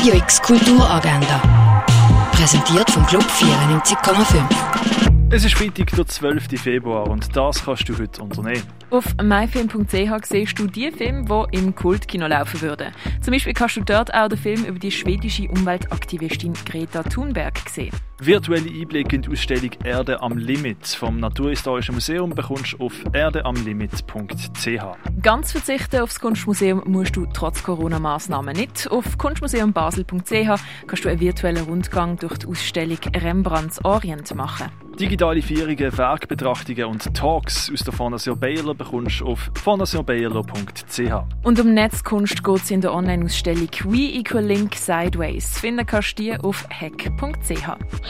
Radio X Kulturagenda. Präsentiert vom Club 94,5. Es ist Freitag, der 12. Februar und das kannst du heute unternehmen. Auf myfilm.ch siehst du die Filme, die im Kultkino laufen würden. Zum Beispiel kannst du dort auch den Film über die schwedische Umweltaktivistin Greta Thunberg sehen. Virtuelle Einblicke in die Ausstellung Erde am Limit vom Naturhistorischen Museum bekommst du auf erdeamlimit.ch. Ganz verzichten auf das Kunstmuseum musst du trotz Corona-Maßnahmen nicht. Auf kunstmuseumbasel.ch kannst du einen virtuellen Rundgang durch die Ausstellung Rembrandts Orient machen. Digitale Feierungen, Werkbetrachtungen und Talks aus der Fondation Baylor bekommst du auf fondationbaylor.ch. Und um Netzkunst geht es in der Online-Ausstellung We Equal Link Sideways. Finden kannst du die auf hack.ch.